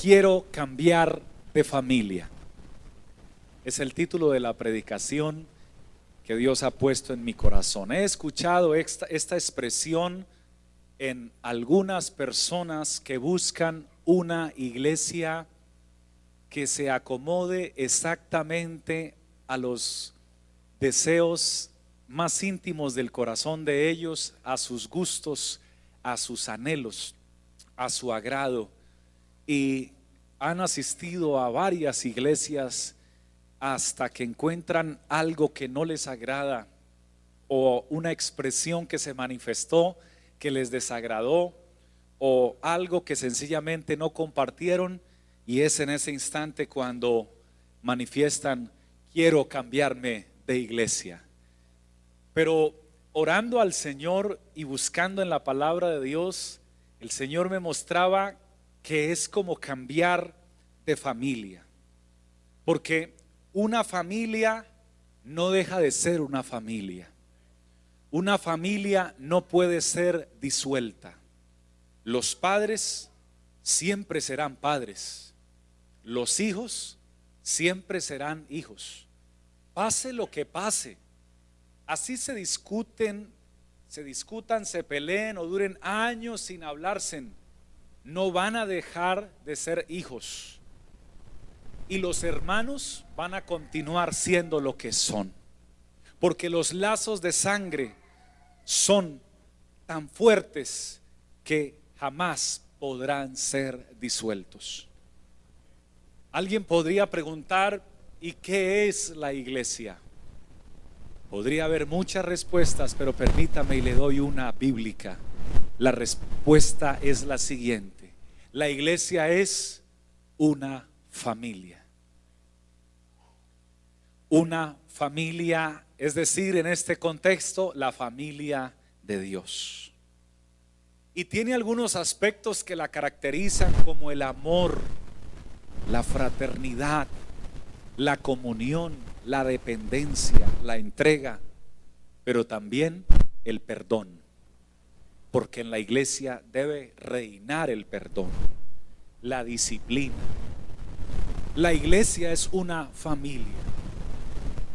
Quiero cambiar de familia. Es el título de la predicación que Dios ha puesto en mi corazón. He escuchado esta, expresión en algunas personas que buscan una iglesia que se acomode exactamente a los deseos más íntimos del corazón de ellos, a sus gustos, a sus anhelos, a su agrado. Y han asistido a varias iglesias hasta que encuentran algo que no les agrada o una expresión que se manifestó que les desagradó o algo que sencillamente no compartieron y es en ese instante cuando manifiestan, quiero cambiarme de iglesia. Pero orando al Señor y buscando en la palabra de Dios, el Señor me mostraba que es como cambiar de familia. Porque una familia no deja de ser una familia. Una familia no puede ser disuelta. Los padres siempre serán padres. Los hijos siempre serán hijos. Pase lo que pase. Así se discuten, se discutan, se peleen o duren años sin hablarse. No van a dejar de ser hijos y los hermanos van a continuar siendo lo que son. Porque los lazos de sangre son tan fuertes que jamás podrán ser disueltos. Alguien podría preguntar, ¿y qué es la iglesia? Podría haber muchas respuestas, pero permítame y le doy una bíblica. La respuesta es la siguiente. La iglesia es una familia una familia, es decir, en este contexto, la familia de Dios. Y tiene algunos aspectos que la caracterizan como el amor, la fraternidad, la comunión, la dependencia, la entrega, pero también el perdón. Porque en la iglesia debe reinar el perdón, la disciplina. La iglesia es una familia.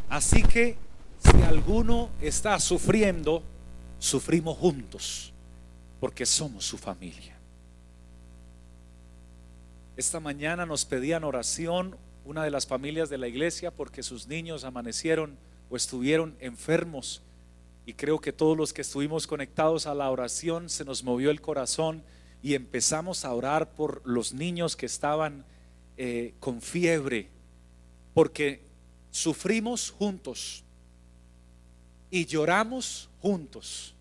Así que si alguno está sufriendo, sufrimos juntos, porque somos su familia. Esta mañana nos pedían oración una de las familias de la iglesia porque sus niños amanecieron o estuvieron enfermos. Y creo que todos los que estuvimos conectados a la oración se nos movió el corazón y empezamos a orar por los niños que estaban eh, con fiebre, porque sufrimos juntos y lloramos juntos,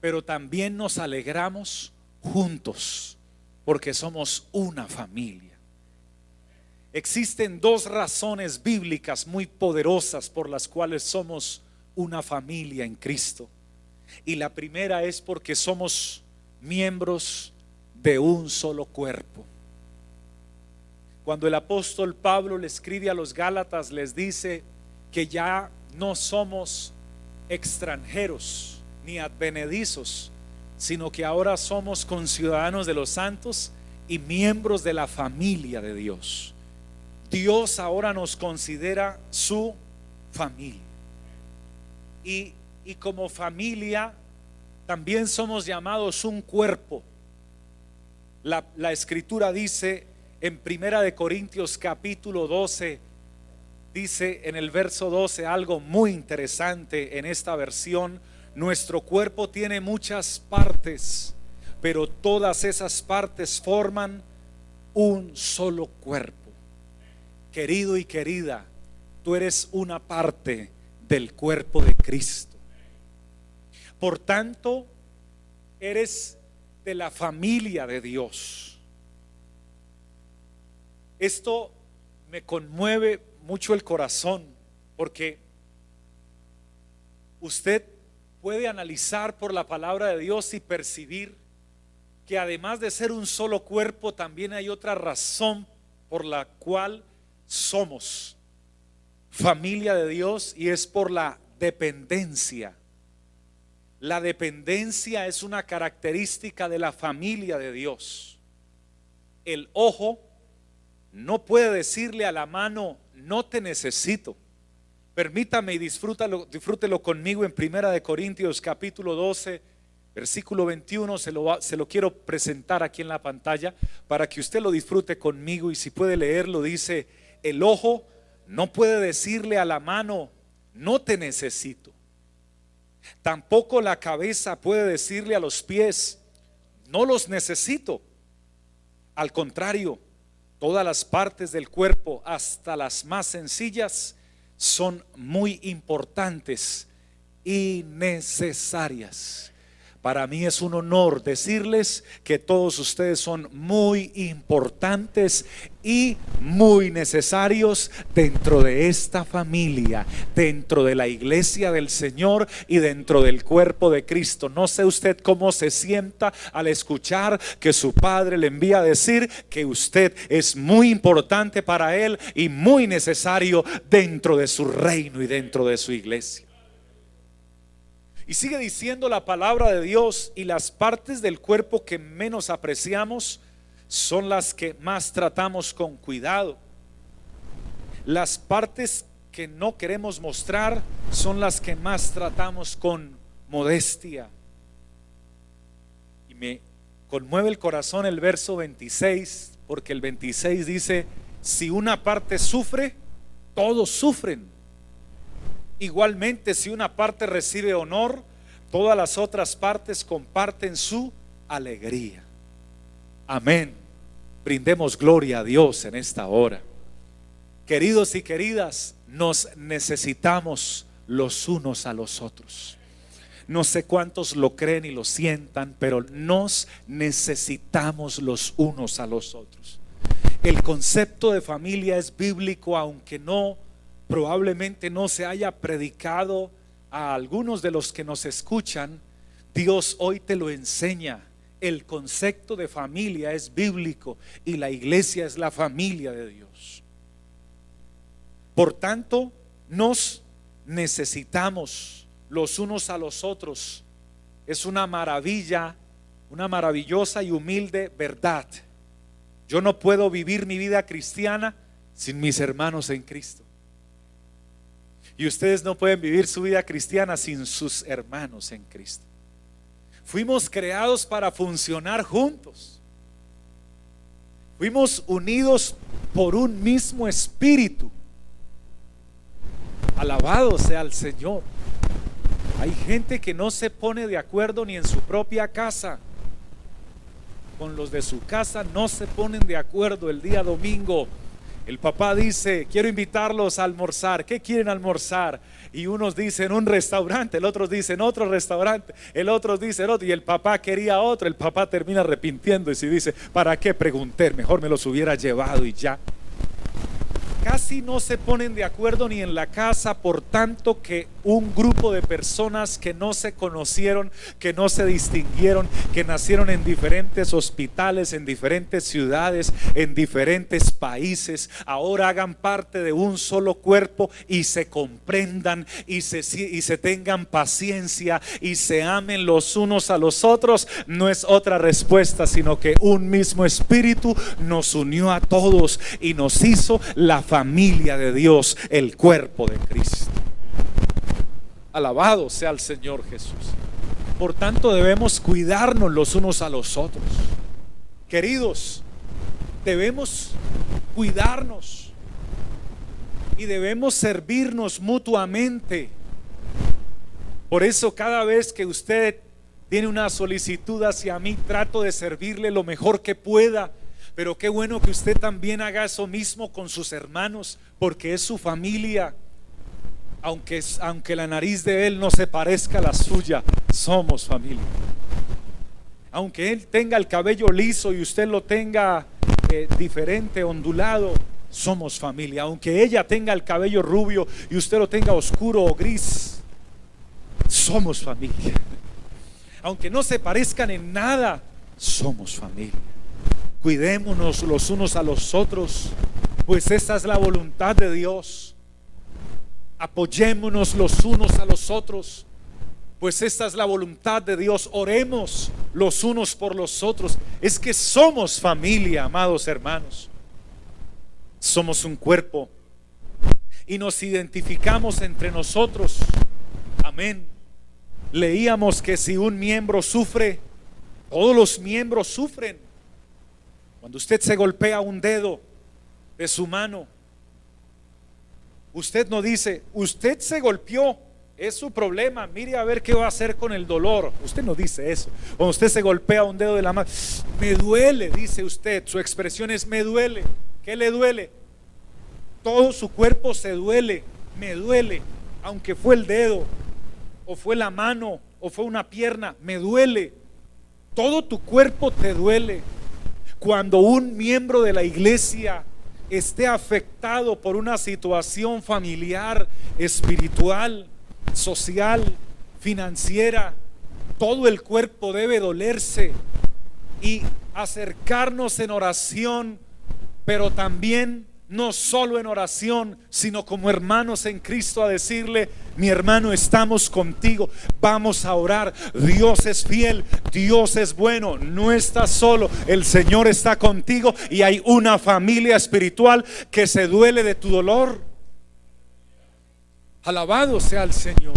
pero también nos alegramos juntos porque somos una familia. Existen dos razones bíblicas muy poderosas por las cuales somos una familia en Cristo. Y la primera es porque somos miembros de un solo cuerpo. Cuando el apóstol Pablo le escribe a los Gálatas, les dice que ya no somos extranjeros ni advenedizos, sino que ahora somos conciudadanos de los santos y miembros de la familia de Dios. Dios ahora nos considera su familia. Y, como familia también somos llamados un cuerpo. La, la escritura dice en Primera de Corintios capítulo 12 dice en el verso 12 algo muy interesante en esta versión. Nuestro cuerpo tiene muchas partes, pero todas esas partes forman un solo cuerpo. Querido y querida, tú eres una parte del cuerpo de Cristo. Por tanto, eres de la familia de Dios. Esto me conmueve mucho el corazón porque usted puede analizar por la palabra de Dios y percibir que además de ser un solo cuerpo, también hay otra razón por la cual somos familia de Dios y es por la dependencia. La dependencia es una característica de la familia de Dios. El ojo no puede decirle a la mano, no te necesito. Permítame y disfrútalo, disfrútelo conmigo en Primera de Corintios capítulo 12, versículo 21. Se lo, se lo quiero presentar aquí en la pantalla para que usted lo disfrute conmigo y si puede leerlo, dice, el ojo no puede decirle a la mano, no te necesito. Tampoco la cabeza puede decirle a los pies, no los necesito. Al contrario, todas las partes del cuerpo, hasta las más sencillas, son muy importantes y necesarias. Para mí es un honor decirles que todos ustedes son muy importantes y muy necesarios dentro de esta familia, dentro de la iglesia del Señor y dentro del cuerpo de Cristo. No sé usted cómo se sienta al escuchar que su padre le envía a decir que usted es muy importante para él y muy necesario dentro de su reino y dentro de su iglesia. Y sigue diciendo la palabra de Dios y las partes del cuerpo que menos apreciamos son las que más tratamos con cuidado. Las partes que no queremos mostrar son las que más tratamos con modestia. Y me conmueve el corazón el verso 26, porque el 26 dice, si una parte sufre, todos sufren. Igualmente, si una parte recibe honor, todas las otras partes comparten su alegría. Amén. Brindemos gloria a Dios en esta hora. Queridos y queridas, nos necesitamos los unos a los otros. No sé cuántos lo creen y lo sientan, pero nos necesitamos los unos a los otros. El concepto de familia es bíblico, aunque no probablemente no se haya predicado a algunos de los que nos escuchan, Dios hoy te lo enseña. El concepto de familia es bíblico y la iglesia es la familia de Dios. Por tanto, nos necesitamos los unos a los otros. Es una maravilla, una maravillosa y humilde verdad. Yo no puedo vivir mi vida cristiana sin mis hermanos en Cristo. Y ustedes no pueden vivir su vida cristiana sin sus hermanos en Cristo. Fuimos creados para funcionar juntos. Fuimos unidos por un mismo espíritu. Alabado sea el Señor. Hay gente que no se pone de acuerdo ni en su propia casa. Con los de su casa no se ponen de acuerdo el día domingo el papá dice, quiero invitarlos a almorzar. ¿Qué quieren almorzar? Y unos dicen un restaurante, el otro dicen otro restaurante, el otro dice otro. Y el papá quería otro. El papá termina arrepintiendo y se dice, ¿para qué pregunté? Mejor me los hubiera llevado y ya casi no se ponen de acuerdo ni en la casa, por tanto que un grupo de personas que no se conocieron, que no se distinguieron, que nacieron en diferentes hospitales, en diferentes ciudades, en diferentes países, ahora hagan parte de un solo cuerpo y se comprendan y se, y se tengan paciencia y se amen los unos a los otros, no es otra respuesta, sino que un mismo espíritu nos unió a todos y nos hizo la familia familia de Dios, el cuerpo de Cristo. Alabado sea el Señor Jesús. Por tanto debemos cuidarnos los unos a los otros. Queridos, debemos cuidarnos y debemos servirnos mutuamente. Por eso cada vez que usted tiene una solicitud hacia mí, trato de servirle lo mejor que pueda pero qué bueno que usted también haga eso mismo con sus hermanos, porque es su familia. Aunque, aunque la nariz de él no se parezca a la suya, somos familia. Aunque él tenga el cabello liso y usted lo tenga eh, diferente, ondulado, somos familia. Aunque ella tenga el cabello rubio y usted lo tenga oscuro o gris, somos familia. Aunque no se parezcan en nada, somos familia. Cuidémonos los unos a los otros, pues esa es la voluntad de Dios. Apoyémonos los unos a los otros, pues esta es la voluntad de Dios. Oremos los unos por los otros. Es que somos familia, amados hermanos. somos un cuerpo y nos identificamos entre nosotros. Amén. Leíamos que si un miembro sufre, todos los miembros sufren. Cuando usted se golpea un dedo de su mano, usted no dice, usted se golpeó, es su problema, mire a ver qué va a hacer con el dolor. Usted no dice eso. Cuando usted se golpea un dedo de la mano, me duele, dice usted. Su expresión es me duele. ¿Qué le duele? Todo su cuerpo se duele, me duele, aunque fue el dedo, o fue la mano, o fue una pierna, me duele. Todo tu cuerpo te duele. Cuando un miembro de la iglesia esté afectado por una situación familiar, espiritual, social, financiera, todo el cuerpo debe dolerse y acercarnos en oración, pero también no solo en oración, sino como hermanos en Cristo a decirle, mi hermano, estamos contigo, vamos a orar, Dios es fiel, Dios es bueno, no estás solo, el Señor está contigo y hay una familia espiritual que se duele de tu dolor. Alabado sea el Señor.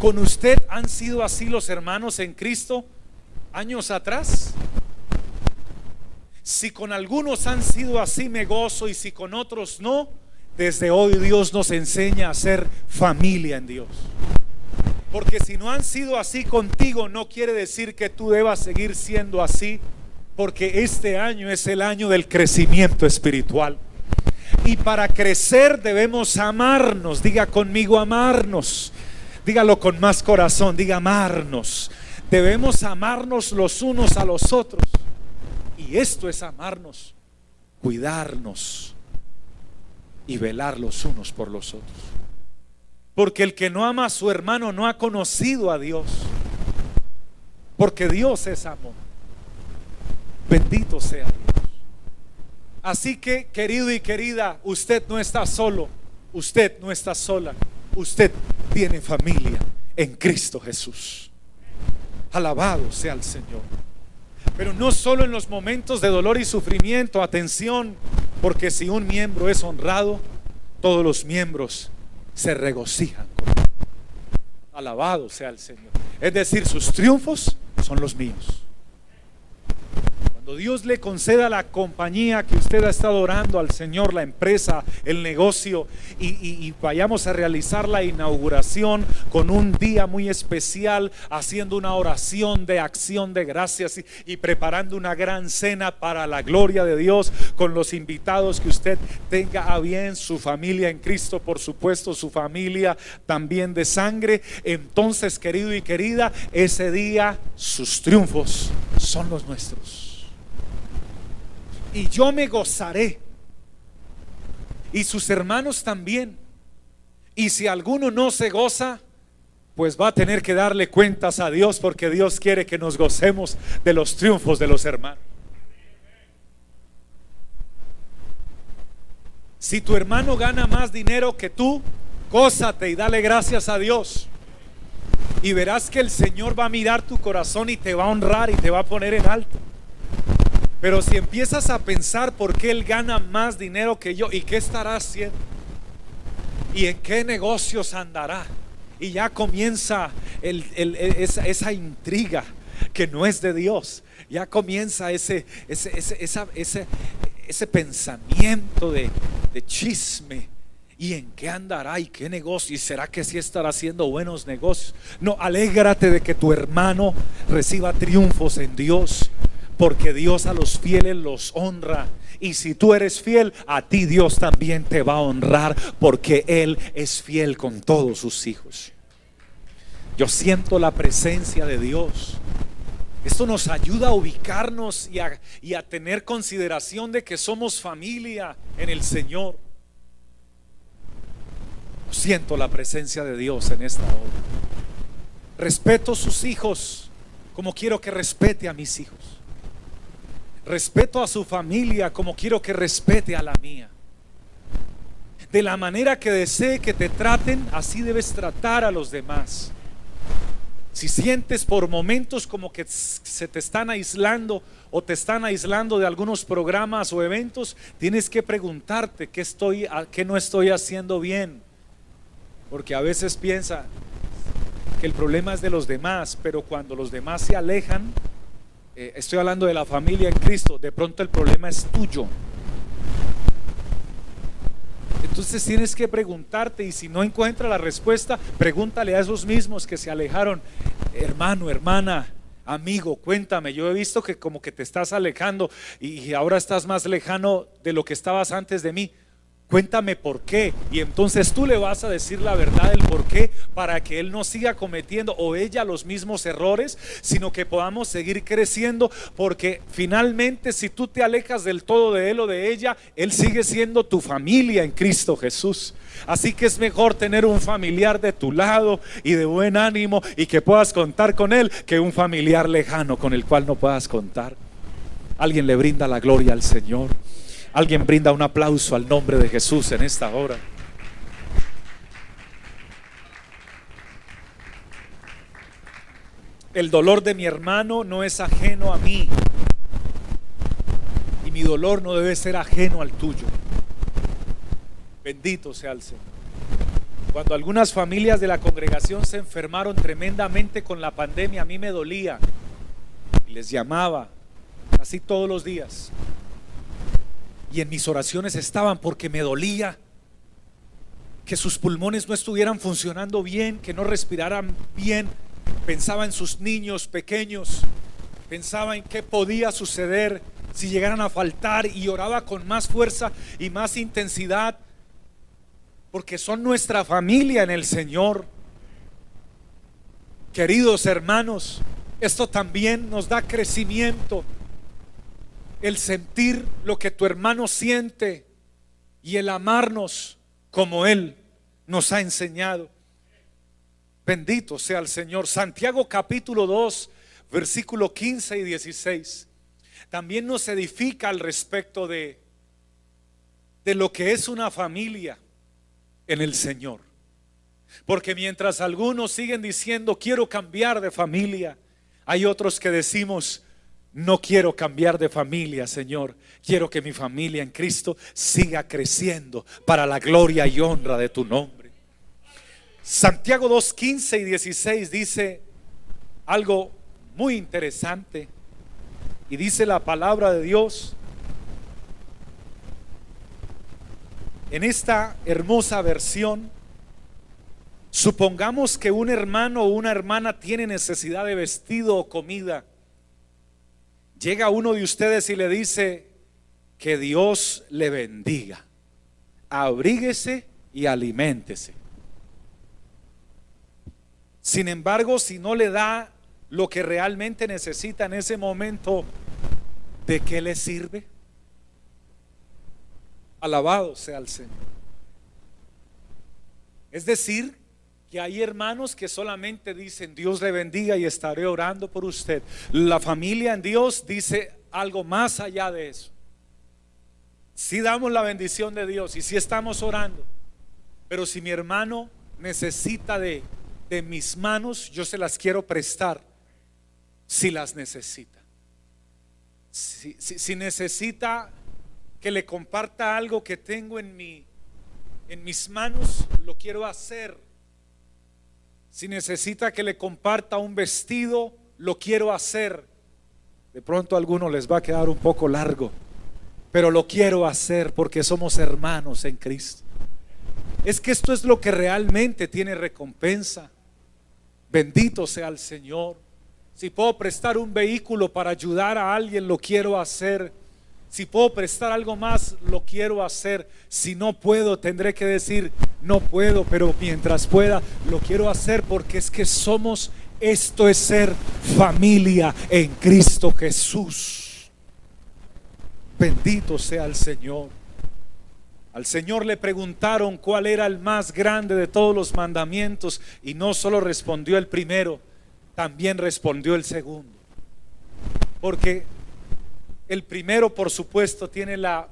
¿Con usted han sido así los hermanos en Cristo años atrás? Si con algunos han sido así, me gozo y si con otros no, desde hoy Dios nos enseña a ser familia en Dios. Porque si no han sido así contigo, no quiere decir que tú debas seguir siendo así, porque este año es el año del crecimiento espiritual. Y para crecer debemos amarnos, diga conmigo amarnos, dígalo con más corazón, diga amarnos. Debemos amarnos los unos a los otros. Y esto es amarnos, cuidarnos y velar los unos por los otros. Porque el que no ama a su hermano no ha conocido a Dios. Porque Dios es amor. Bendito sea Dios. Así que, querido y querida, usted no está solo. Usted no está sola. Usted tiene familia en Cristo Jesús. Alabado sea el Señor. Pero no solo en los momentos de dolor y sufrimiento, atención, porque si un miembro es honrado, todos los miembros se regocijan. Alabado sea el Señor. Es decir, sus triunfos son los míos. Dios le conceda la compañía que usted ha estado orando al Señor, la empresa, el negocio, y, vayamos a realizar la inauguración con un día muy especial, haciendo una oración de acción de gracias y, preparando una gran cena para la gloria de Dios con los invitados que usted tenga a bien, su familia en Cristo, por supuesto, su familia también de sangre. Entonces, querido y querida, ese día sus triunfos son los nuestros y yo me gozaré. Y sus hermanos también. Y si alguno no se goza, pues va a tener que darle cuentas a Dios porque Dios quiere que nos gocemos de los triunfos de los hermanos. Si tu hermano gana más dinero que tú, gózate y dale gracias a Dios. Y verás que el Señor va a mirar tu corazón y te va a honrar y te va a poner en alto. Pero si empiezas a pensar por qué él gana más dinero que yo y qué estará haciendo y en qué negocios andará, y ya comienza esa, intriga que no es de Dios, ya comienza ese, ese, ese pensamiento de, de chisme. ¿Y en qué andará? ¿Y qué negocio? ¿Y será que sí estará haciendo buenos negocios? No, alégrate de que tu hermano reciba triunfos en Dios porque Dios a los fieles los honra. Y si tú eres fiel, a ti Dios también te va a honrar porque Él es fiel con todos sus hijos. Yo siento la presencia de Dios. Esto nos ayuda a ubicarnos y a, tener consideración de que somos familia en el Señor. Siento la presencia de Dios en esta hora. Respeto a sus hijos como quiero que respete a mis hijos. Respeto a su familia como quiero que respete a la mía. De la manera que desee que te traten, así debes tratar a los demás. si sientes por momentos como que se te están aislando o te están aislando de algunos programas o eventos, tienes que preguntarte qué estoy, qué no estoy haciendo bien. Porque a veces piensa que el problema es de los demás, pero cuando los demás se alejan, eh, estoy hablando de la familia en Cristo, de pronto el problema es tuyo. Entonces tienes que preguntarte y si no encuentra la respuesta, pregúntale a esos mismos que se alejaron, hermano, hermana, amigo, cuéntame, yo he visto que como que te estás alejando y ahora estás más lejano de lo que estabas antes de mí. Cuéntame por qué. Y entonces tú le vas a decir la verdad del por qué para que él no siga cometiendo o ella los mismos errores, sino que podamos seguir creciendo porque finalmente si tú te alejas del todo de él o de ella, él sigue siendo tu familia en Cristo Jesús. Así que es mejor tener un familiar de tu lado y de buen ánimo y que puedas contar con él que un familiar lejano con el cual no puedas contar. Alguien le brinda la gloria al Señor. Alguien brinda un aplauso al nombre de Jesús en esta hora. El dolor de mi hermano no es ajeno a mí. Y mi dolor no debe ser ajeno al tuyo. Bendito sea el Señor. Cuando algunas familias de la congregación se enfermaron tremendamente con la pandemia, a mí me dolía. Y les llamaba casi todos los días y en mis oraciones estaban porque me dolía que sus pulmones no estuvieran funcionando bien, que no respiraran bien. Pensaba en sus niños pequeños, pensaba en qué podía suceder si llegaran a faltar y oraba con más fuerza y más intensidad, porque son nuestra familia en el Señor. Queridos hermanos, esto también nos da crecimiento el sentir lo que tu hermano siente y el amarnos como Él nos ha enseñado. Bendito sea el Señor. Santiago capítulo 2, versículo 15 y 16. También nos edifica al respecto de, de lo que es una familia en el Señor. Porque mientras algunos siguen diciendo, quiero cambiar de familia, hay otros que decimos, no quiero cambiar de familia, Señor. Quiero que mi familia en Cristo siga creciendo para la gloria y honra de tu nombre. Santiago 2, 15 y 16 dice algo muy interesante. Y dice la palabra de Dios en esta hermosa versión. Supongamos que un hermano o una hermana tiene necesidad de vestido o comida llega uno de ustedes y le dice, que Dios le bendiga, abríguese y aliméntese. Sin embargo, si no le da lo que realmente necesita en ese momento, ¿de qué le sirve? Alabado sea el Señor. Es decir, que hay hermanos que solamente dicen Dios le bendiga y estaré orando por usted. La familia en Dios dice algo más allá de eso. Si damos la bendición de Dios y si estamos orando, pero si mi hermano necesita de, de mis manos, yo se las quiero prestar si las necesita. Si, si, necesita que le comparta algo que tengo en, mi, en mis manos, lo quiero hacer si necesita que le comparta un vestido, lo quiero hacer. De pronto a algunos les va a quedar un poco largo, pero lo quiero hacer porque somos hermanos en Cristo. Es que esto es lo que realmente tiene recompensa. Bendito sea el Señor. Si puedo prestar un vehículo para ayudar a alguien, lo quiero hacer. Si puedo prestar algo más, lo quiero hacer. Si no puedo, tendré que decir, no puedo, pero mientras pueda, lo quiero hacer porque es que somos, esto es ser familia en Cristo Jesús. Bendito sea el Señor. Al Señor le preguntaron cuál era el más grande de todos los mandamientos y no solo respondió el primero, también respondió el segundo. Porque el primero, por supuesto, tiene la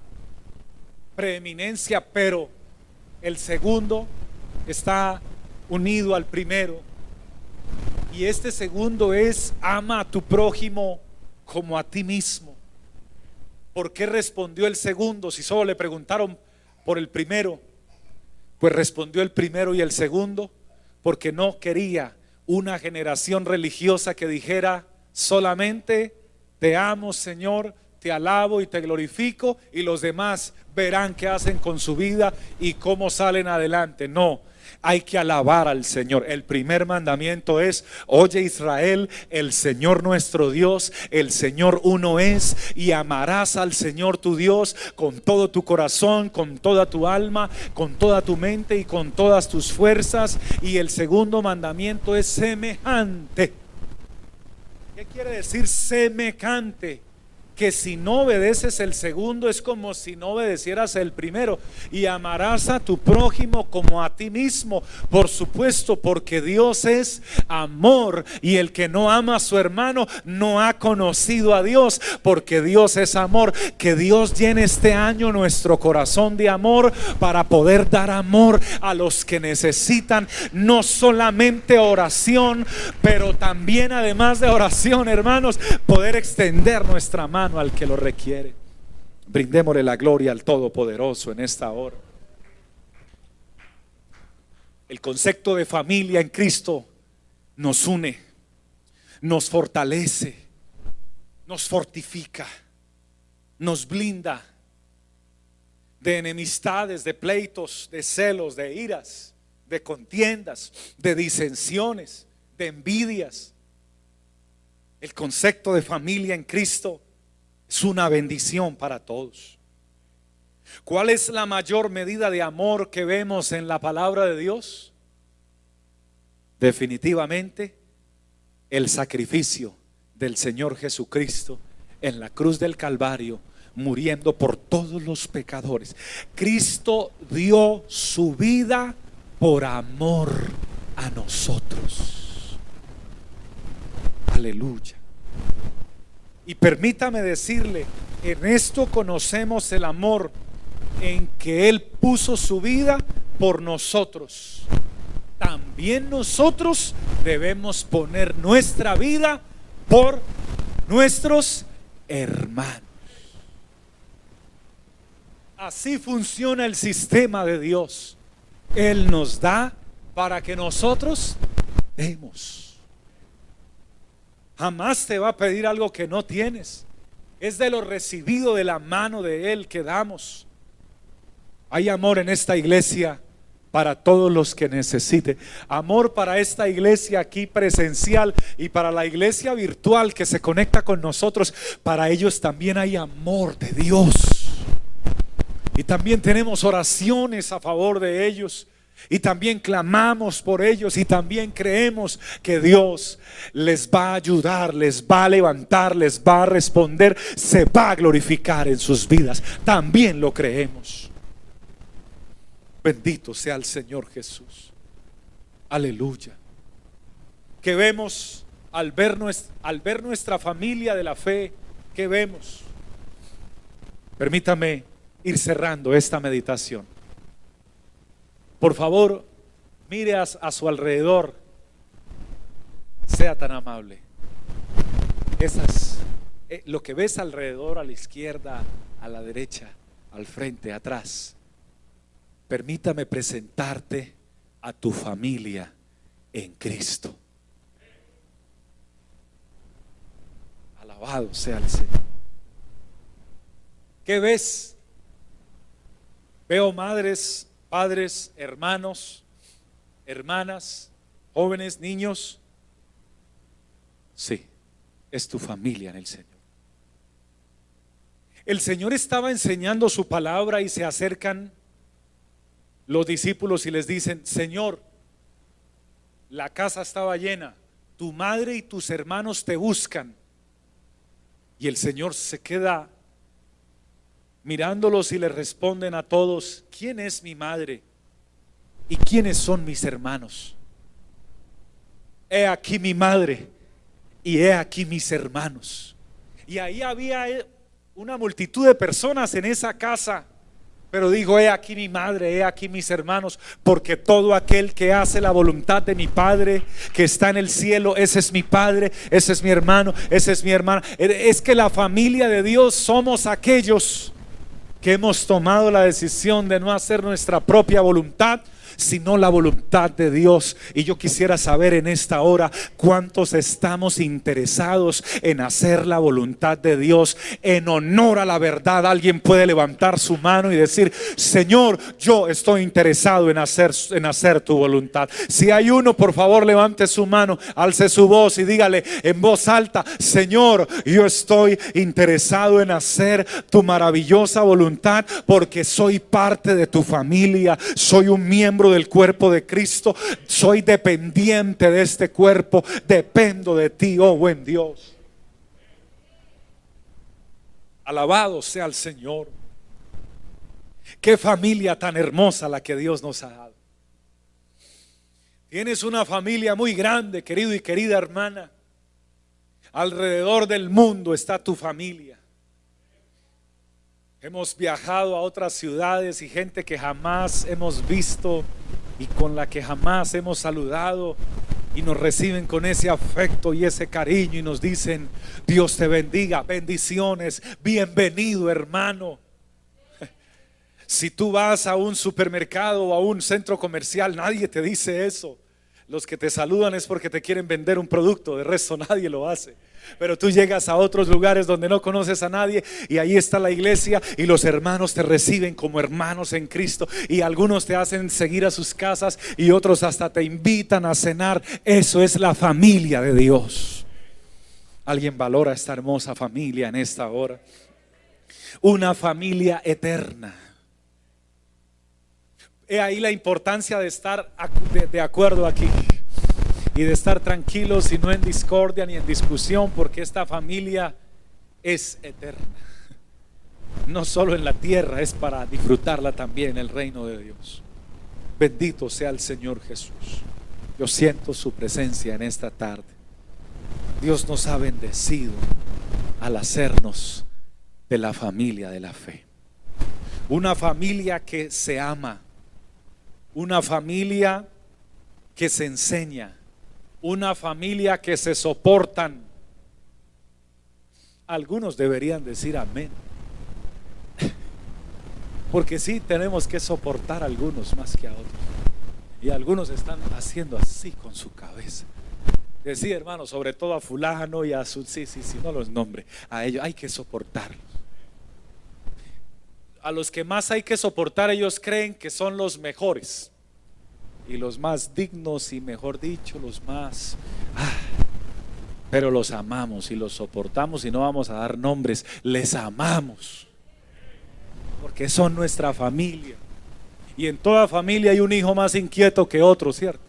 preeminencia, pero el segundo está unido al primero. Y este segundo es, ama a tu prójimo como a ti mismo. ¿Por qué respondió el segundo si solo le preguntaron por el primero? Pues respondió el primero y el segundo porque no quería una generación religiosa que dijera solamente te amo Señor, te alabo y te glorifico y los demás verán qué hacen con su vida y cómo salen adelante. No, hay que alabar al Señor. El primer mandamiento es, oye Israel, el Señor nuestro Dios, el Señor uno es, y amarás al Señor tu Dios con todo tu corazón, con toda tu alma, con toda tu mente y con todas tus fuerzas. Y el segundo mandamiento es semejante. ¿Qué quiere decir semejante? Que si no obedeces el segundo es como si no obedecieras el primero. Y amarás a tu prójimo como a ti mismo, por supuesto, porque Dios es amor y el que no ama a su hermano no ha conocido a Dios, porque Dios es amor. Que Dios llene este año nuestro corazón de amor para poder dar amor a los que necesitan no solamente oración, pero también además de oración, hermanos, poder extender nuestra mano al que lo requiere. Brindémosle la gloria al Todopoderoso en esta hora. El concepto de familia en Cristo nos une, nos fortalece, nos fortifica, nos blinda de enemistades, de pleitos, de celos, de iras, de contiendas, de disensiones, de envidias. El concepto de familia en Cristo es una bendición para todos. ¿Cuál es la mayor medida de amor que vemos en la palabra de Dios? Definitivamente el sacrificio del Señor Jesucristo en la cruz del Calvario, muriendo por todos los pecadores. Cristo dio su vida por amor a nosotros. Aleluya. Y permítame decirle, en esto conocemos el amor en que Él puso su vida por nosotros. También nosotros debemos poner nuestra vida por nuestros hermanos. Así funciona el sistema de Dios. Él nos da para que nosotros demos. Jamás te va a pedir algo que no tienes. Es de lo recibido de la mano de Él que damos. Hay amor en esta iglesia para todos los que necesite. Amor para esta iglesia aquí presencial y para la iglesia virtual que se conecta con nosotros. Para ellos también hay amor de Dios. Y también tenemos oraciones a favor de ellos. Y también clamamos por ellos y también creemos que Dios les va a ayudar, les va a levantar, les va a responder, se va a glorificar en sus vidas. También lo creemos. Bendito sea el Señor Jesús. Aleluya. Que vemos al ver, al ver nuestra familia de la fe, que vemos. Permítame ir cerrando esta meditación. Por favor, mire a, su alrededor. Sea tan amable. Esas, eh, lo que ves alrededor, a la izquierda, a la derecha, al frente, atrás. Permítame presentarte a tu familia en Cristo. Alabado sea el Señor. ¿Qué ves? Veo madres padres, hermanos, hermanas, jóvenes, niños. Sí, es tu familia en el Señor. El Señor estaba enseñando su palabra y se acercan los discípulos y les dicen, Señor, la casa estaba llena, tu madre y tus hermanos te buscan. Y el Señor se queda mirándolos y le responden a todos, ¿quién es mi madre? ¿Y quiénes son mis hermanos? He aquí mi madre y he aquí mis hermanos. Y ahí había una multitud de personas en esa casa Pero dijo, he aquí mi madre, he aquí mis hermanos, porque todo aquel que hace la voluntad de mi Padre que está en el cielo, ese es mi Padre, ese es mi hermano, ese es mi hermana. Es que la familia de Dios somos aquellos que hemos tomado la decisión de no hacer nuestra propia voluntad, sino la voluntad de Dios. Y yo quisiera saber en esta hora cuántos estamos interesados en hacer la voluntad de Dios en honor a la verdad. Alguien puede levantar su mano y decir, Señor, yo estoy interesado en hacer, en hacer tu voluntad. Si hay uno, por favor, levante su mano, alce su voz y dígale en voz alta, Señor, yo estoy interesado en hacer tu maravillosa voluntad porque soy parte de tu familia, soy un miembro del cuerpo de Cristo. Soy dependiente de este cuerpo. Dependo de ti, oh buen Dios. Alabado sea el Señor. Qué familia tan hermosa la que Dios nos ha dado. Tienes una familia muy grande, querido y querida hermana. Alrededor del mundo está tu familia. Hemos viajado a otras ciudades y gente que jamás hemos visto y con la que jamás hemos saludado y nos reciben con ese afecto y ese cariño y nos dicen, Dios te bendiga, bendiciones, bienvenido hermano. Si tú vas a un supermercado o a un centro comercial, nadie te dice eso. Los que te saludan es porque te quieren vender un producto, de resto nadie lo hace. Pero tú llegas a otros lugares donde no conoces a nadie y ahí está la iglesia y los hermanos te reciben como hermanos en Cristo y algunos te hacen seguir a sus casas y otros hasta te invitan a cenar. Eso es la familia de Dios. Alguien valora esta hermosa familia en esta hora. Una familia eterna. He ahí la importancia de estar de acuerdo aquí y de estar tranquilos y no en discordia ni en discusión, porque esta familia es eterna. No solo en la tierra, es para disfrutarla también en el reino de Dios. Bendito sea el Señor Jesús. Yo siento su presencia en esta tarde. Dios nos ha bendecido al hacernos de la familia de la fe. Una familia que se ama. Una familia que se enseña una familia que se soportan. Algunos deberían decir amén. Porque sí tenemos que soportar a algunos más que a otros. Y algunos están haciendo así con su cabeza. Decir, hermano, sobre todo a fulano y a su, sí, sí, sí, no los nombre. A ellos hay que soportarlos. A los que más hay que soportar, ellos creen que son los mejores y los más dignos y mejor dicho, los más... Ah, pero los amamos y los soportamos y no vamos a dar nombres, les amamos. Porque son nuestra familia. Y en toda familia hay un hijo más inquieto que otro, ¿cierto?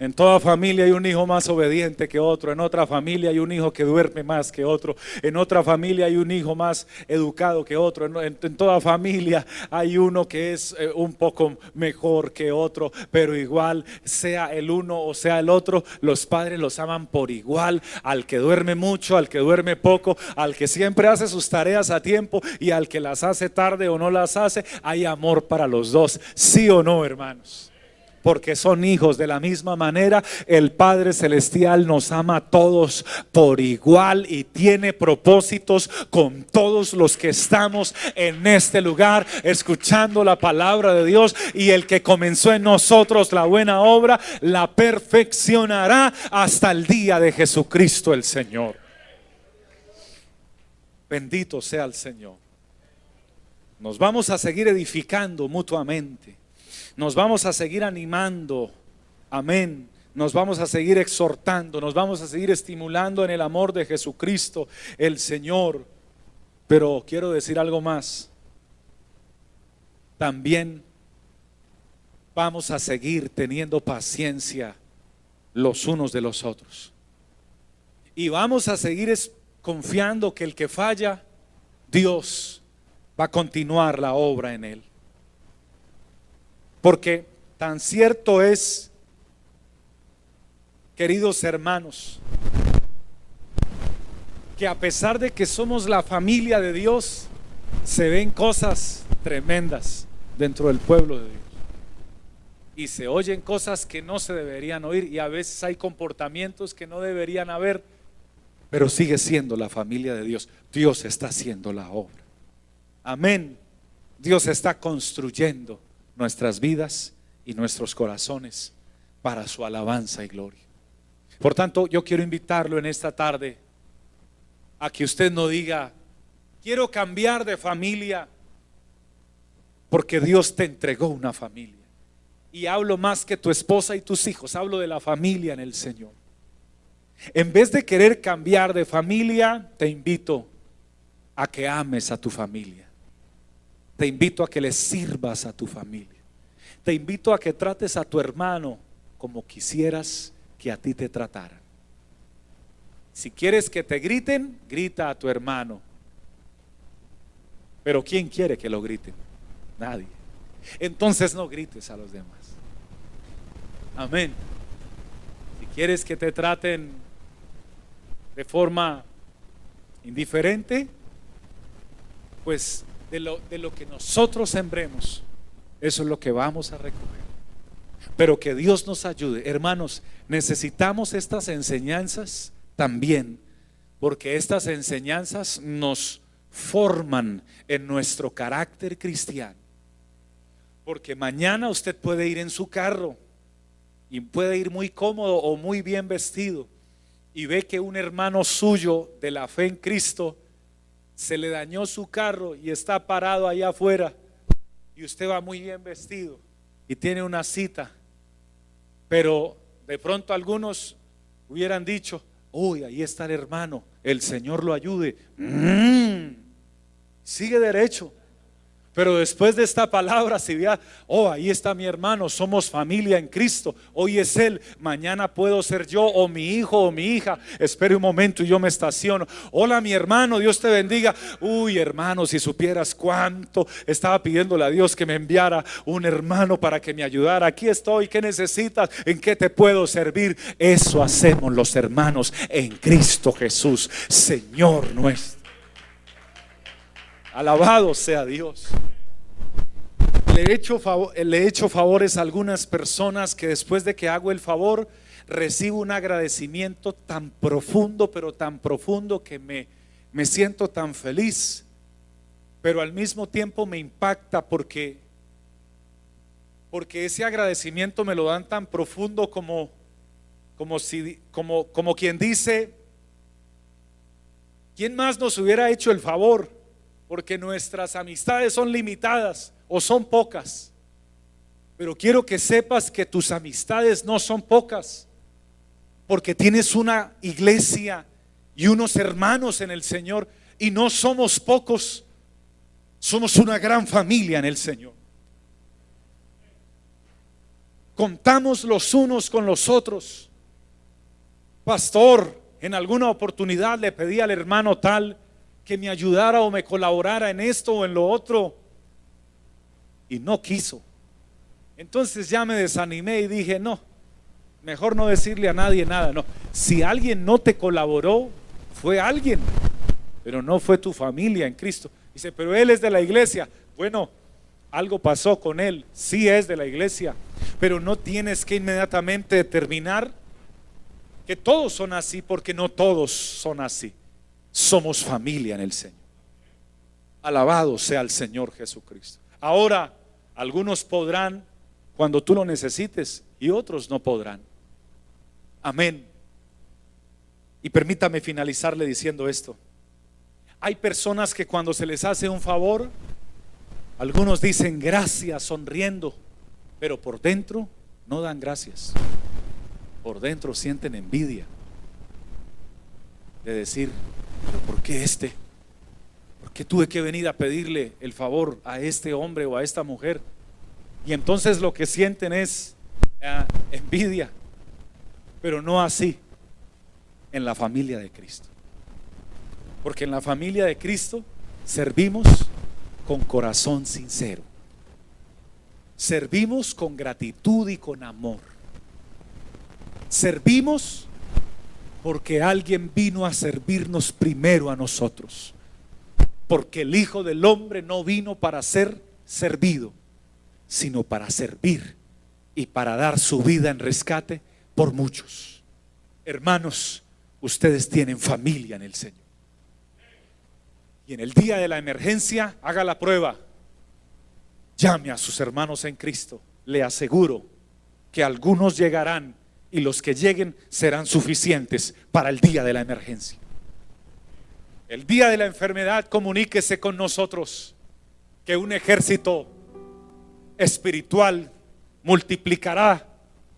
En toda familia hay un hijo más obediente que otro, en otra familia hay un hijo que duerme más que otro, en otra familia hay un hijo más educado que otro, en, toda familia hay uno que es eh, un poco mejor que otro, pero igual sea el uno o sea el otro, los padres los aman por igual, al que duerme mucho, al que duerme poco, al que siempre hace sus tareas a tiempo y al que las hace tarde o no las hace, hay amor para los dos, sí o no, hermanos porque son hijos. De la misma manera, el Padre Celestial nos ama a todos por igual y tiene propósitos con todos los que estamos en este lugar escuchando la palabra de Dios y el que comenzó en nosotros la buena obra la perfeccionará hasta el día de Jesucristo el Señor. Bendito sea el Señor. Nos vamos a seguir edificando mutuamente nos vamos a seguir animando. Amén. Nos vamos a seguir exhortando, nos vamos a seguir estimulando en el amor de Jesucristo, el Señor. Pero quiero decir algo más. También vamos a seguir teniendo paciencia los unos de los otros. Y vamos a seguir confiando que el que falla, Dios va a continuar la obra en él. Porque tan cierto es, queridos hermanos, que a pesar de que somos la familia de Dios, se ven cosas tremendas dentro del pueblo de Dios. Y se oyen cosas que no se deberían oír y a veces hay comportamientos que no deberían haber, pero sigue siendo la familia de Dios. Dios está haciendo la obra. Amén. Dios está construyendo nuestras vidas y nuestros corazones para su alabanza y gloria. Por tanto, yo quiero invitarlo en esta tarde a que usted no diga, quiero cambiar de familia, porque Dios te entregó una familia. Y hablo más que tu esposa y tus hijos, hablo de la familia en el Señor. En vez de querer cambiar de familia, te invito a que ames a tu familia. Te invito a que le sirvas a tu familia. Te invito a que trates a tu hermano como quisieras que a ti te trataran. Si quieres que te griten, grita a tu hermano. Pero ¿quién quiere que lo griten? Nadie. Entonces no grites a los demás. Amén. Si quieres que te traten de forma indiferente, pues de lo, de lo que nosotros sembremos, eso es lo que vamos a recoger. Pero que Dios nos ayude. Hermanos, necesitamos estas enseñanzas también, porque estas enseñanzas nos forman en nuestro carácter cristiano. Porque mañana usted puede ir en su carro y puede ir muy cómodo o muy bien vestido y ve que un hermano suyo de la fe en Cristo se le dañó su carro y está parado allá afuera y usted va muy bien vestido y tiene una cita, pero de pronto algunos hubieran dicho, uy, ahí está el hermano, el Señor lo ayude. Mm, sigue derecho. Pero después de esta palabra, si vea, oh, ahí está mi hermano, somos familia en Cristo, hoy es Él, mañana puedo ser yo o mi hijo o mi hija, espere un momento y yo me estaciono. Hola mi hermano, Dios te bendiga. Uy, hermano, si supieras cuánto estaba pidiéndole a Dios que me enviara un hermano para que me ayudara. Aquí estoy, ¿qué necesitas? ¿En qué te puedo servir? Eso hacemos los hermanos en Cristo Jesús, Señor nuestro. Alabado sea Dios. Le he, hecho le he hecho favores a algunas personas que después de que hago el favor recibo un agradecimiento tan profundo, pero tan profundo que me, me siento tan feliz. Pero al mismo tiempo me impacta porque, porque ese agradecimiento me lo dan tan profundo como, como, si, como, como quien dice, ¿quién más nos hubiera hecho el favor? Porque nuestras amistades son limitadas o son pocas. Pero quiero que sepas que tus amistades no son pocas, porque tienes una iglesia y unos hermanos en el Señor y no somos pocos, somos una gran familia en el Señor. Contamos los unos con los otros. Pastor, en alguna oportunidad le pedí al hermano tal, que me ayudara o me colaborara en esto o en lo otro. Y no quiso. Entonces ya me desanimé y dije, no, mejor no decirle a nadie nada. No, si alguien no te colaboró, fue alguien, pero no fue tu familia en Cristo. Dice, pero él es de la iglesia. Bueno, algo pasó con él, sí es de la iglesia, pero no tienes que inmediatamente determinar que todos son así, porque no todos son así somos familia en el Señor. Alabado sea el Señor Jesucristo. Ahora, algunos podrán cuando tú lo necesites y otros no podrán. Amén. Y permítame finalizarle diciendo esto. Hay personas que cuando se les hace un favor, algunos dicen gracias sonriendo, pero por dentro no dan gracias. Por dentro sienten envidia de decir, ¿por qué este? ¿Por qué tuve que venir a pedirle el favor a este hombre o a esta mujer? Y entonces lo que sienten es ah, envidia, pero no así en la familia de Cristo. Porque en la familia de Cristo servimos con corazón sincero. Servimos con gratitud y con amor. Servimos porque alguien vino a servirnos primero a nosotros. Porque el Hijo del Hombre no vino para ser servido, sino para servir y para dar su vida en rescate por muchos. Hermanos, ustedes tienen familia en el Señor. Y en el día de la emergencia, haga la prueba. Llame a sus hermanos en Cristo. Le aseguro que algunos llegarán y los que lleguen serán suficientes para el día de la emergencia. El día de la enfermedad, comuníquese con nosotros que un ejército espiritual multiplicará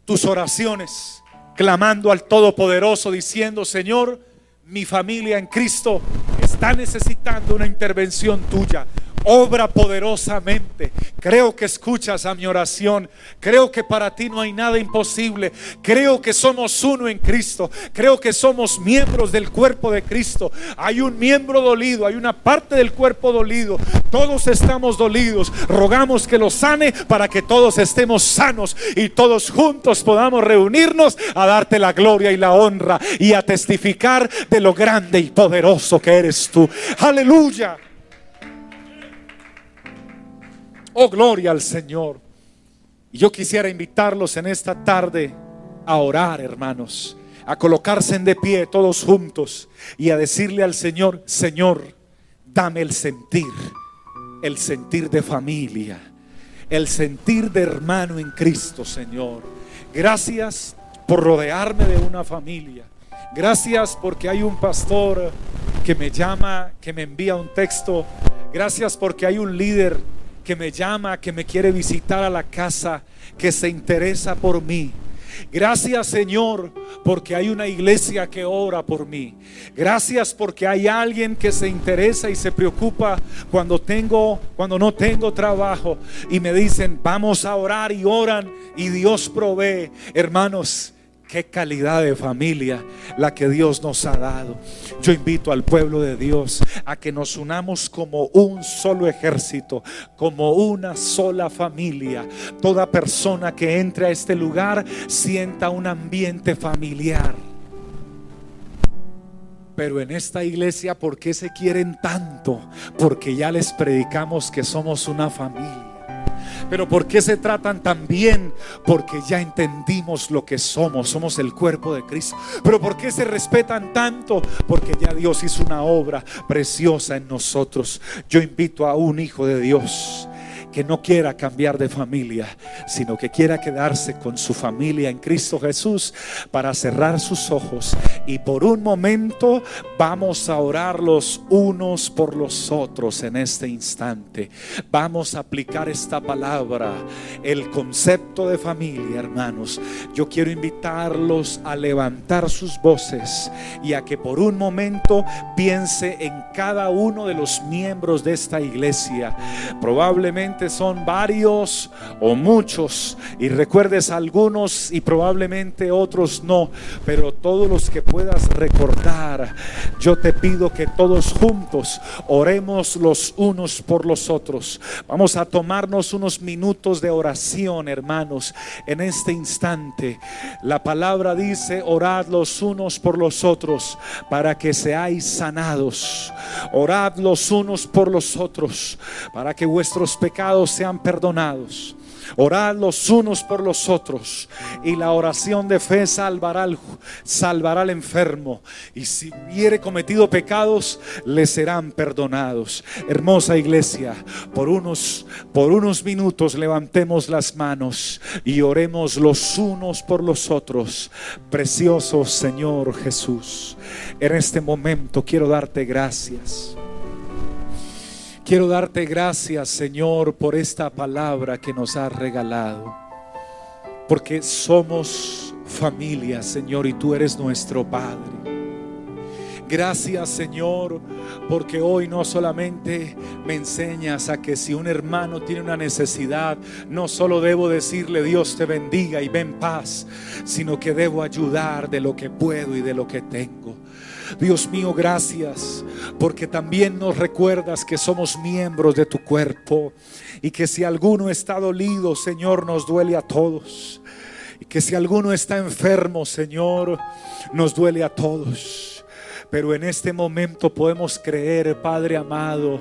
tus oraciones, clamando al Todopoderoso, diciendo, Señor, mi familia en Cristo está necesitando una intervención tuya obra poderosamente. Creo que escuchas a mi oración. Creo que para ti no hay nada imposible. Creo que somos uno en Cristo. Creo que somos miembros del cuerpo de Cristo. Hay un miembro dolido, hay una parte del cuerpo dolido. Todos estamos dolidos. Rogamos que lo sane para que todos estemos sanos y todos juntos podamos reunirnos a darte la gloria y la honra y a testificar de lo grande y poderoso que eres tú. Aleluya. Oh, gloria al Señor. Y yo quisiera invitarlos en esta tarde a orar, hermanos, a colocarse en de pie todos juntos y a decirle al Señor, Señor, dame el sentir, el sentir de familia, el sentir de hermano en Cristo, Señor. Gracias por rodearme de una familia. Gracias porque hay un pastor que me llama, que me envía un texto. Gracias porque hay un líder que me llama, que me quiere visitar a la casa, que se interesa por mí. Gracias Señor porque hay una iglesia que ora por mí. Gracias porque hay alguien que se interesa y se preocupa cuando tengo cuando no tengo trabajo y me dicen, "Vamos a orar" y oran y Dios provee. Hermanos, Qué calidad de familia la que Dios nos ha dado. Yo invito al pueblo de Dios a que nos unamos como un solo ejército, como una sola familia. Toda persona que entre a este lugar sienta un ambiente familiar. Pero en esta iglesia, ¿por qué se quieren tanto? Porque ya les predicamos que somos una familia. Pero ¿por qué se tratan tan bien? Porque ya entendimos lo que somos, somos el cuerpo de Cristo. Pero ¿por qué se respetan tanto? Porque ya Dios hizo una obra preciosa en nosotros. Yo invito a un hijo de Dios que no quiera cambiar de familia, sino que quiera quedarse con su familia en Cristo Jesús para cerrar sus ojos y por un momento vamos a orar los unos por los otros en este instante. Vamos a aplicar esta palabra, el concepto de familia, hermanos. Yo quiero invitarlos a levantar sus voces y a que por un momento piense en cada uno de los miembros de esta iglesia. Probablemente son varios o muchos y recuerdes algunos y probablemente otros no, pero todos los que puedas recordar, yo te pido que todos juntos oremos los unos por los otros. Vamos a tomarnos unos minutos de oración, hermanos, en este instante. La palabra dice, orad los unos por los otros para que seáis sanados. Orad los unos por los otros para que vuestros pecados sean perdonados. Orad los unos por los otros. Y la oración de fe salvará al, salvará al enfermo. Y si hubiere cometido pecados, le serán perdonados. Hermosa iglesia, por unos, por unos minutos levantemos las manos y oremos los unos por los otros. Precioso Señor Jesús, en este momento quiero darte gracias. Quiero darte gracias, Señor, por esta palabra que nos has regalado. Porque somos familia, Señor, y tú eres nuestro Padre. Gracias Señor, porque hoy no solamente me enseñas a que si un hermano tiene una necesidad, no solo debo decirle Dios te bendiga y ven paz, sino que debo ayudar de lo que puedo y de lo que tengo. Dios mío, gracias, porque también nos recuerdas que somos miembros de tu cuerpo y que si alguno está dolido, Señor, nos duele a todos. Y que si alguno está enfermo, Señor, nos duele a todos. Pero en este momento podemos creer, Padre amado,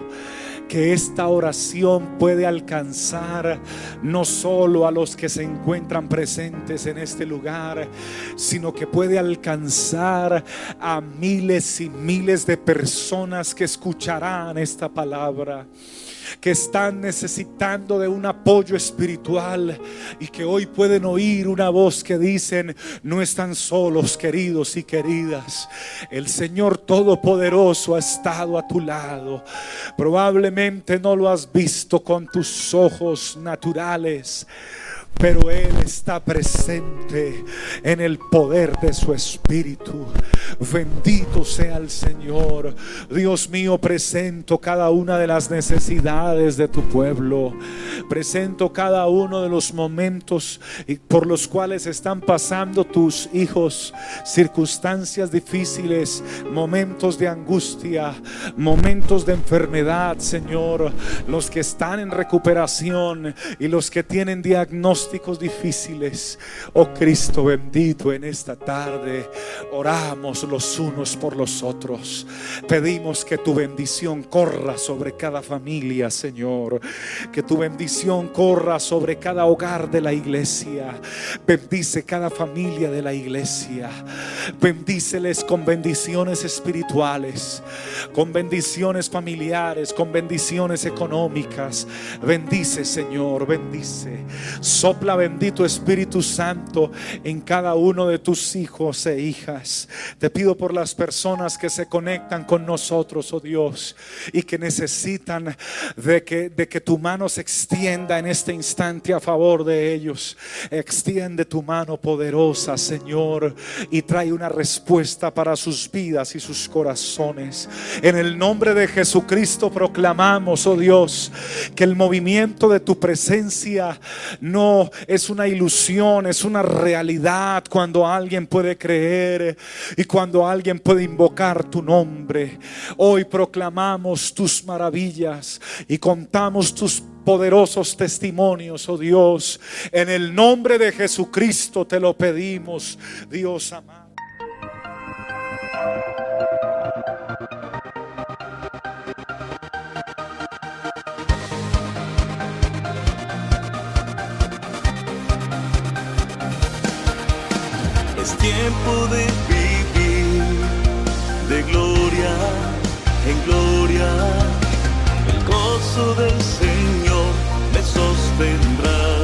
que esta oración puede alcanzar no solo a los que se encuentran presentes en este lugar, sino que puede alcanzar a miles y miles de personas que escucharán esta palabra que están necesitando de un apoyo espiritual y que hoy pueden oír una voz que dicen, no están solos queridos y queridas. El Señor Todopoderoso ha estado a tu lado. Probablemente no lo has visto con tus ojos naturales pero Él está presente en el poder de su Espíritu. Bendito sea el Señor. Dios mío, presento cada una de las necesidades de tu pueblo. Presento cada uno de los momentos por los cuales están pasando tus hijos, circunstancias difíciles, momentos de angustia, momentos de enfermedad, Señor. Los que están en recuperación y los que tienen diagnóstico difíciles. Oh Cristo bendito, en esta tarde oramos los unos por los otros. Pedimos que tu bendición corra sobre cada familia, Señor. Que tu bendición corra sobre cada hogar de la iglesia. Bendice cada familia de la iglesia. Bendíceles con bendiciones espirituales, con bendiciones familiares, con bendiciones económicas. Bendice, Señor, bendice. Sopla bendito Espíritu Santo en cada uno de tus hijos e hijas. Pido por las personas que se conectan con nosotros, oh Dios, y que necesitan de que, de que tu mano se extienda en este instante a favor de ellos. Extiende tu mano poderosa, Señor, y trae una respuesta para sus vidas y sus corazones. En el nombre de Jesucristo proclamamos, oh Dios, que el movimiento de tu presencia no es una ilusión, es una realidad cuando alguien puede creer y cuando alguien puede invocar tu nombre. Hoy proclamamos tus maravillas y contamos tus poderosos testimonios, oh Dios. En el nombre de Jesucristo te lo pedimos, Dios amado. tiempo de vivir de en gloria. El gozo del Señor me sostendrá.